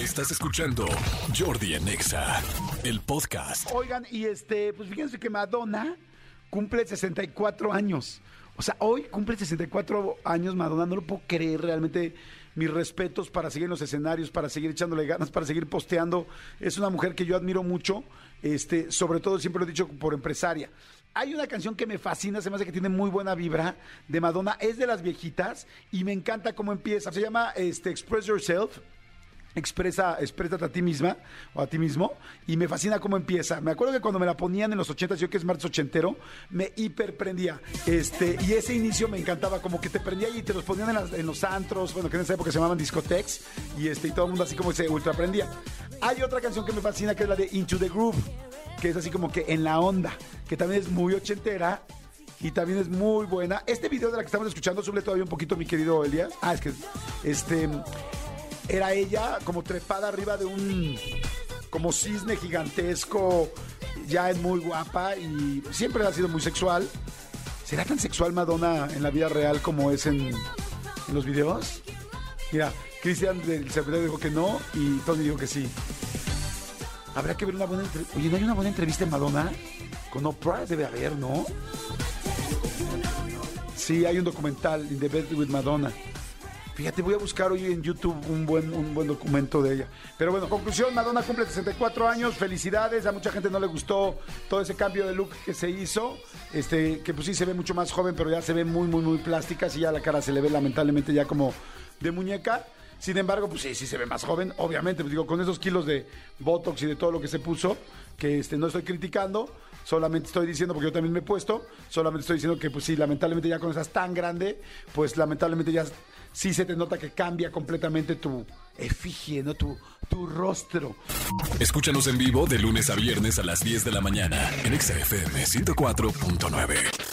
Estás escuchando Jordi en Exa, el podcast. Oigan, y este, pues fíjense que Madonna cumple 64 años. O sea, hoy cumple 64 años Madonna, no lo puedo creer realmente. Mis respetos para seguir en los escenarios, para seguir echándole ganas, para seguir posteando. Es una mujer que yo admiro mucho, este, sobre todo siempre lo he dicho por empresaria. Hay una canción que me fascina, se me hace que tiene muy buena vibra de Madonna, es de las viejitas y me encanta cómo empieza. Se llama este, Express Yourself expresa, exprésate a ti misma o a ti mismo y me fascina cómo empieza. Me acuerdo que cuando me la ponían en los 80, yo que es martes ochentero, me hiperprendía. Este, y ese inicio me encantaba, como que te prendía y te los ponían en, los antros, bueno, que en esa época se llamaban discotex, y este, y todo el mundo así como se ultra prendía. Hay otra canción que me fascina que es la de Into the Groove, que es así como que en la onda, que también es muy ochentera y también es muy buena. Este video de la que estamos escuchando, sube todavía un poquito, mi querido Elías. Ah, es que este era ella como trepada arriba de un como cisne gigantesco, ya es muy guapa y siempre ha sido muy sexual. ¿Será tan sexual Madonna en la vida real como es en, los videos? Mira, Cristian del secretario dijo que no y Tony dijo que sí. Habrá que ver una buena entrevista. Oye, ¿no hay una buena entrevista en Madonna? Con Oprah debe haber, ¿no? Sí, hay un documental, In the Bed with Madonna. Fíjate, voy a buscar hoy en YouTube un buen, un buen documento de ella. Pero bueno, conclusión, Madonna cumple 64 años, felicidades, a mucha gente no le gustó todo ese cambio de look que se hizo, este, que pues sí se ve mucho más joven, pero ya se ve muy, muy, muy plástica, y ya la cara se le ve lamentablemente ya como de muñeca. Sin embargo, pues sí, sí se ve más joven, obviamente, pues digo, con esos kilos de Botox y de todo lo que se puso, que este, no estoy criticando, solamente estoy diciendo, porque yo también me he puesto, solamente estoy diciendo que pues sí, lamentablemente ya cuando estás tan grande, pues lamentablemente ya sí se te nota que cambia completamente tu efigie, ¿no? Tu, tu rostro. Escúchanos en vivo de lunes a viernes a las 10 de la mañana en XFM 104.9.